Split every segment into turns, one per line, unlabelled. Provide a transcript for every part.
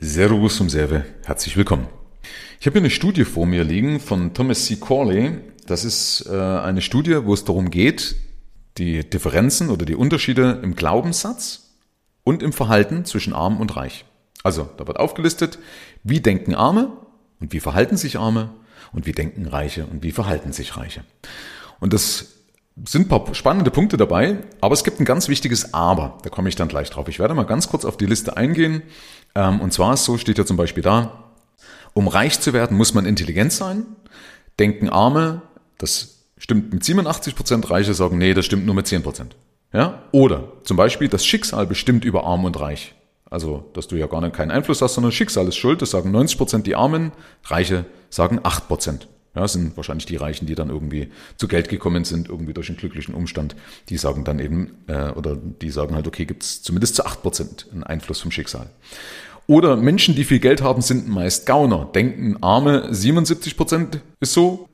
Servus zum Serve, herzlich willkommen. Ich habe hier eine Studie vor mir liegen von Thomas C. Corley. Das ist äh, eine Studie, wo es darum geht, die Differenzen oder die Unterschiede im Glaubenssatz und im Verhalten zwischen Arm und Reich. Also, da wird aufgelistet, wie denken Arme und wie verhalten sich Arme und wie denken Reiche und wie verhalten sich Reiche. Und das sind ein paar spannende Punkte dabei, aber es gibt ein ganz wichtiges Aber. Da komme ich dann gleich drauf. Ich werde mal ganz kurz auf die Liste eingehen. Ähm, und zwar so steht ja zum Beispiel da, um reich zu werden, muss man intelligent sein. Denken Arme, das stimmt mit 87 Prozent, Reiche sagen, nee, das stimmt nur mit 10 Prozent. Ja? Oder zum Beispiel, das Schicksal bestimmt über Arm und Reich. Also, dass du ja gar keinen Einfluss hast, sondern Schicksal ist schuld. Das sagen 90 Prozent die Armen, Reiche sagen 8 Prozent. Ja, sind wahrscheinlich die Reichen, die dann irgendwie zu Geld gekommen sind, irgendwie durch einen glücklichen Umstand. Die sagen dann eben, äh, oder die sagen halt, okay, gibt es zumindest zu 8 Prozent einen Einfluss vom Schicksal. Oder Menschen, die viel Geld haben, sind meist Gauner. Denken Arme 77 Prozent ist so,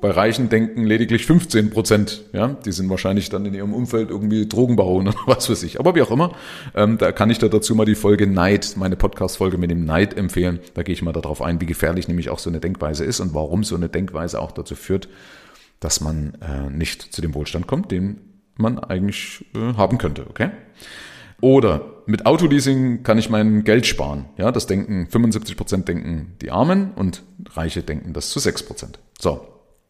bei Reichen denken lediglich 15 Prozent. Ja, die sind wahrscheinlich dann in ihrem Umfeld irgendwie Drogenbaron oder was weiß ich. Aber wie auch immer, ähm, da kann ich da dazu mal die Folge Neid, meine Podcast-Folge mit dem Neid empfehlen. Da gehe ich mal darauf ein, wie gefährlich nämlich auch so eine Denkweise ist und warum so eine Denkweise auch dazu führt, dass man äh, nicht zu dem Wohlstand kommt, den man eigentlich äh, haben könnte. Okay? Oder mit Autoleasing kann ich mein Geld sparen. Ja, das denken 75 Prozent denken die Armen und Reiche denken das zu 6 Prozent. So,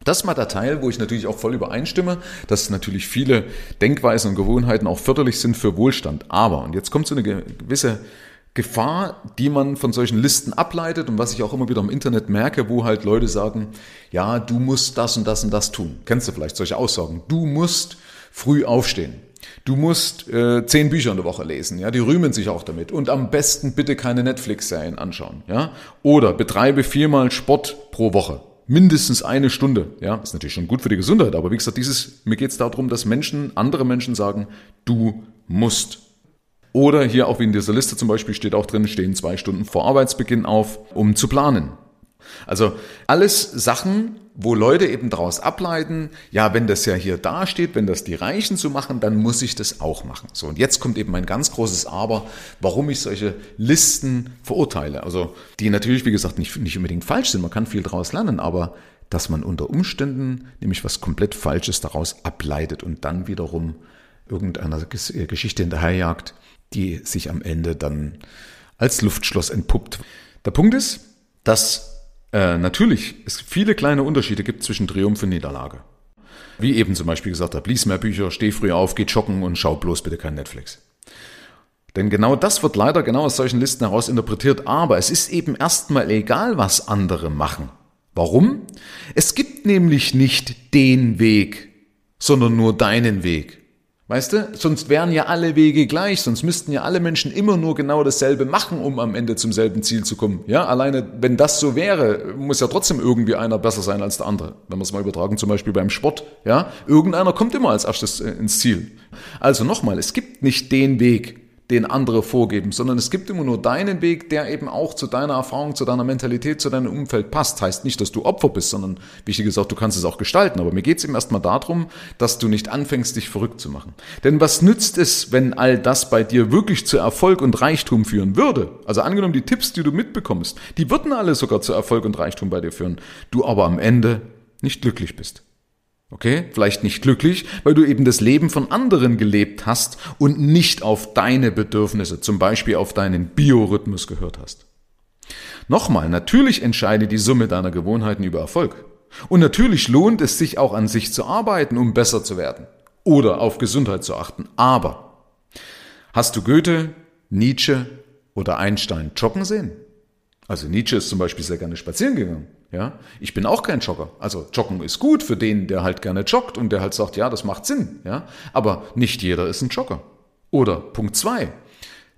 das ist mal der Teil, wo ich natürlich auch voll übereinstimme, dass natürlich viele Denkweisen und Gewohnheiten auch förderlich sind für Wohlstand. Aber, und jetzt kommt so eine gewisse Gefahr, die man von solchen Listen ableitet und was ich auch immer wieder im Internet merke, wo halt Leute sagen, ja, du musst das und das und das tun. Kennst du vielleicht solche Aussagen? Du musst früh aufstehen. Du musst äh, zehn Bücher in der Woche lesen, ja, die rühmen sich auch damit. Und am besten bitte keine Netflix-Serien anschauen, ja. Oder betreibe viermal Sport pro Woche mindestens eine Stunde. Ja, ist natürlich schon gut für die Gesundheit, aber wie gesagt, dieses, mir geht es darum, dass Menschen, andere Menschen sagen, du musst. Oder hier auch wie in dieser Liste zum Beispiel steht auch drin, stehen zwei Stunden vor Arbeitsbeginn auf, um zu planen. Also alles Sachen, wo Leute eben daraus ableiten, ja, wenn das ja hier dasteht, wenn das die Reichen so machen, dann muss ich das auch machen. So, und jetzt kommt eben ein ganz großes Aber, warum ich solche Listen verurteile. Also, die natürlich, wie gesagt, nicht, nicht unbedingt falsch sind, man kann viel daraus lernen, aber dass man unter Umständen nämlich was komplett Falsches daraus ableitet und dann wiederum irgendeiner äh, Geschichte hinterherjagt, die sich am Ende dann als Luftschloss entpuppt. Der Punkt ist, dass äh, natürlich es viele kleine Unterschiede gibt zwischen Triumph und Niederlage. Wie eben zum Beispiel gesagt habe, lies mehr Bücher, steh früh auf, geh joggen und schau bloß bitte kein Netflix. Denn genau das wird leider genau aus solchen Listen heraus interpretiert, aber es ist eben erstmal egal, was andere machen. Warum? Es gibt nämlich nicht den Weg, sondern nur deinen Weg. Weißt du, sonst wären ja alle Wege gleich, sonst müssten ja alle Menschen immer nur genau dasselbe machen, um am Ende zum selben Ziel zu kommen. Ja, alleine, wenn das so wäre, muss ja trotzdem irgendwie einer besser sein als der andere. Wenn wir es mal übertragen, zum Beispiel beim Sport. Ja, irgendeiner kommt immer als erstes äh, ins Ziel. Also nochmal, es gibt nicht den Weg, den andere vorgeben, sondern es gibt immer nur deinen Weg, der eben auch zu deiner Erfahrung, zu deiner Mentalität, zu deinem Umfeld passt. Heißt nicht, dass du Opfer bist, sondern wichtig auch, du kannst es auch gestalten. Aber mir geht es eben erstmal darum, dass du nicht anfängst, dich verrückt zu machen. Denn was nützt es, wenn all das bei dir wirklich zu Erfolg und Reichtum führen würde? Also angenommen, die Tipps, die du mitbekommst, die würden alle sogar zu Erfolg und Reichtum bei dir führen. Du aber am Ende nicht glücklich bist. Okay, vielleicht nicht glücklich, weil du eben das Leben von anderen gelebt hast und nicht auf deine Bedürfnisse, zum Beispiel auf deinen Biorhythmus gehört hast. Nochmal, natürlich entscheide die Summe deiner Gewohnheiten über Erfolg. Und natürlich lohnt es sich auch an sich zu arbeiten, um besser zu werden oder auf Gesundheit zu achten. Aber hast du Goethe, Nietzsche oder Einstein joggen sehen? Also Nietzsche ist zum Beispiel sehr gerne spazieren gegangen. Ja, ich bin auch kein Jogger. Also Joggen ist gut für den, der halt gerne joggt und der halt sagt, ja, das macht Sinn. Ja, aber nicht jeder ist ein Jogger. Oder Punkt zwei,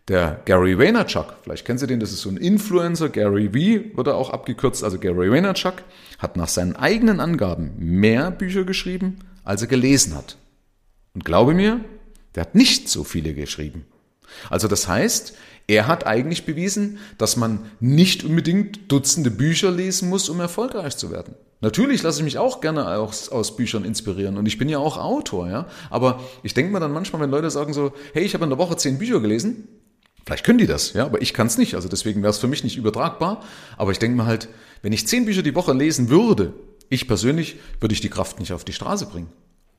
der Gary Vaynerchuk, vielleicht kennen Sie den, das ist so ein Influencer, Gary V wird er auch abgekürzt, also Gary Vaynerchuk hat nach seinen eigenen Angaben mehr Bücher geschrieben, als er gelesen hat. Und glaube mir, der hat nicht so viele geschrieben. Also das heißt, er hat eigentlich bewiesen, dass man nicht unbedingt Dutzende Bücher lesen muss, um erfolgreich zu werden. Natürlich lasse ich mich auch gerne aus, aus Büchern inspirieren und ich bin ja auch Autor, ja. Aber ich denke mir dann manchmal, wenn Leute sagen so, hey, ich habe in der Woche zehn Bücher gelesen, Vielleicht können die das, ja, aber ich kann es nicht. Also deswegen wäre es für mich nicht übertragbar. Aber ich denke mir halt, wenn ich zehn Bücher die Woche lesen würde, ich persönlich, würde ich die Kraft nicht auf die Straße bringen.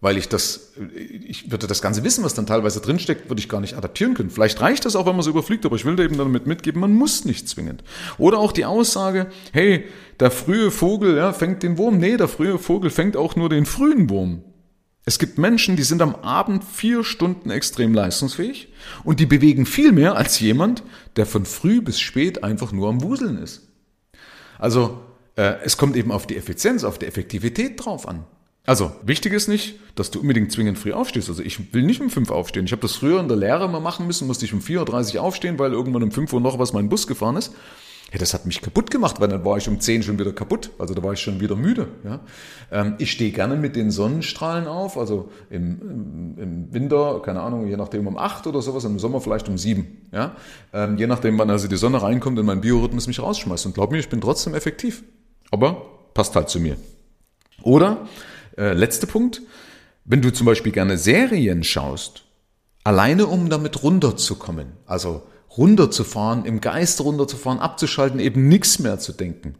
Weil ich das, ich würde das ganze Wissen, was dann teilweise drinsteckt, würde ich gar nicht adaptieren können. Vielleicht reicht das auch, wenn man so überfliegt, aber ich will da eben damit mitgeben, man muss nicht zwingend. Oder auch die Aussage, hey, der frühe Vogel ja, fängt den Wurm. Nee, der frühe Vogel fängt auch nur den frühen Wurm. Es gibt Menschen, die sind am Abend vier Stunden extrem leistungsfähig und die bewegen viel mehr als jemand, der von früh bis spät einfach nur am Wuseln ist. Also äh, es kommt eben auf die Effizienz, auf die Effektivität drauf an. Also, wichtig ist nicht, dass du unbedingt zwingend früh aufstehst. Also ich will nicht um fünf aufstehen. Ich habe das früher in der Lehre mal machen müssen, musste ich um 4.30 Uhr aufstehen, weil irgendwann um fünf Uhr noch was mein Bus gefahren ist. Ja, das hat mich kaputt gemacht, weil dann war ich um zehn schon wieder kaputt. Also da war ich schon wieder müde. Ja. Ähm, ich stehe gerne mit den Sonnenstrahlen auf, also im, im, Winter, keine Ahnung, je nachdem um acht oder sowas, im Sommer vielleicht um sieben. Ja. Ähm, je nachdem, wann also die Sonne reinkommt und mein Biorhythmus mich rausschmeißt. Und glaub mir, ich bin trotzdem effektiv. Aber passt halt zu mir. Oder äh, letzter Punkt, wenn du zum Beispiel gerne Serien schaust, alleine um damit runterzukommen, also runterzufahren, im Geist runterzufahren, abzuschalten, eben nichts mehr zu denken,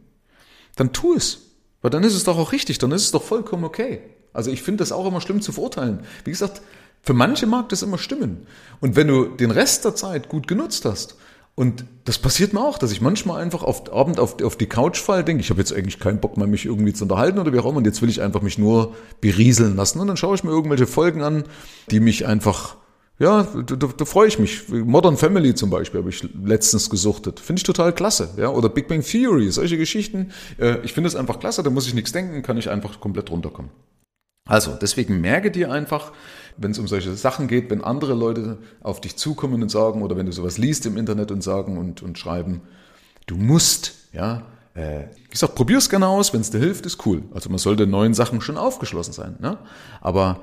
dann tu es. Weil dann ist es doch auch richtig, dann ist es doch vollkommen okay. Also ich finde das auch immer schlimm zu verurteilen. Wie gesagt, für manche mag das immer stimmen. Und wenn du den Rest der Zeit gut genutzt hast und das passiert mir auch, dass ich manchmal einfach auf Abend auf, auf die Couch falle, denke, ich habe jetzt eigentlich keinen Bock mehr, mich irgendwie zu unterhalten oder wie auch immer, und jetzt will ich einfach mich nur berieseln lassen. Und dann schaue ich mir irgendwelche Folgen an, die mich einfach, ja, da, da, da freue ich mich. Modern Family zum Beispiel habe ich letztens gesuchtet. Finde ich total klasse. Ja? Oder Big Bang Theory, solche Geschichten. Äh, ich finde es einfach klasse, da muss ich nichts denken, kann ich einfach komplett runterkommen. Also, deswegen merke dir einfach, wenn es um solche Sachen geht, wenn andere Leute auf dich zukommen und sagen, oder wenn du sowas liest im Internet und sagen und, und schreiben, du musst, ja, äh, wie gesagt, probier es gerne aus, wenn es dir hilft, ist cool. Also man sollte neuen Sachen schon aufgeschlossen sein. Ne? Aber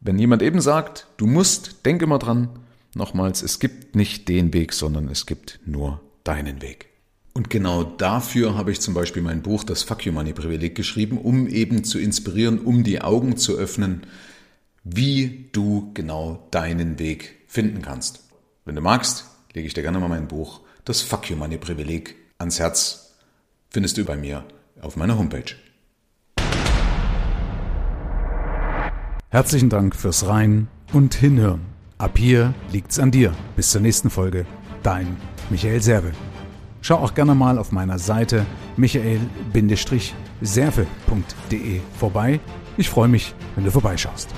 wenn jemand eben sagt, du musst, denk immer dran, nochmals, es gibt nicht den Weg, sondern es gibt nur deinen Weg. Und genau dafür habe ich zum Beispiel mein Buch Das Fuck You Money Privileg geschrieben, um eben zu inspirieren, um die Augen zu öffnen, wie du genau deinen Weg finden kannst. Wenn du magst, lege ich dir gerne mal mein Buch Das Fuck You Money Privileg ans Herz. Findest du bei mir auf meiner Homepage.
Herzlichen Dank fürs Rein und Hinhören. Ab hier liegt's an dir. Bis zur nächsten Folge. Dein Michael Serve. Schau auch gerne mal auf meiner Seite michael-serve.de vorbei. Ich freue mich, wenn du vorbeischaust.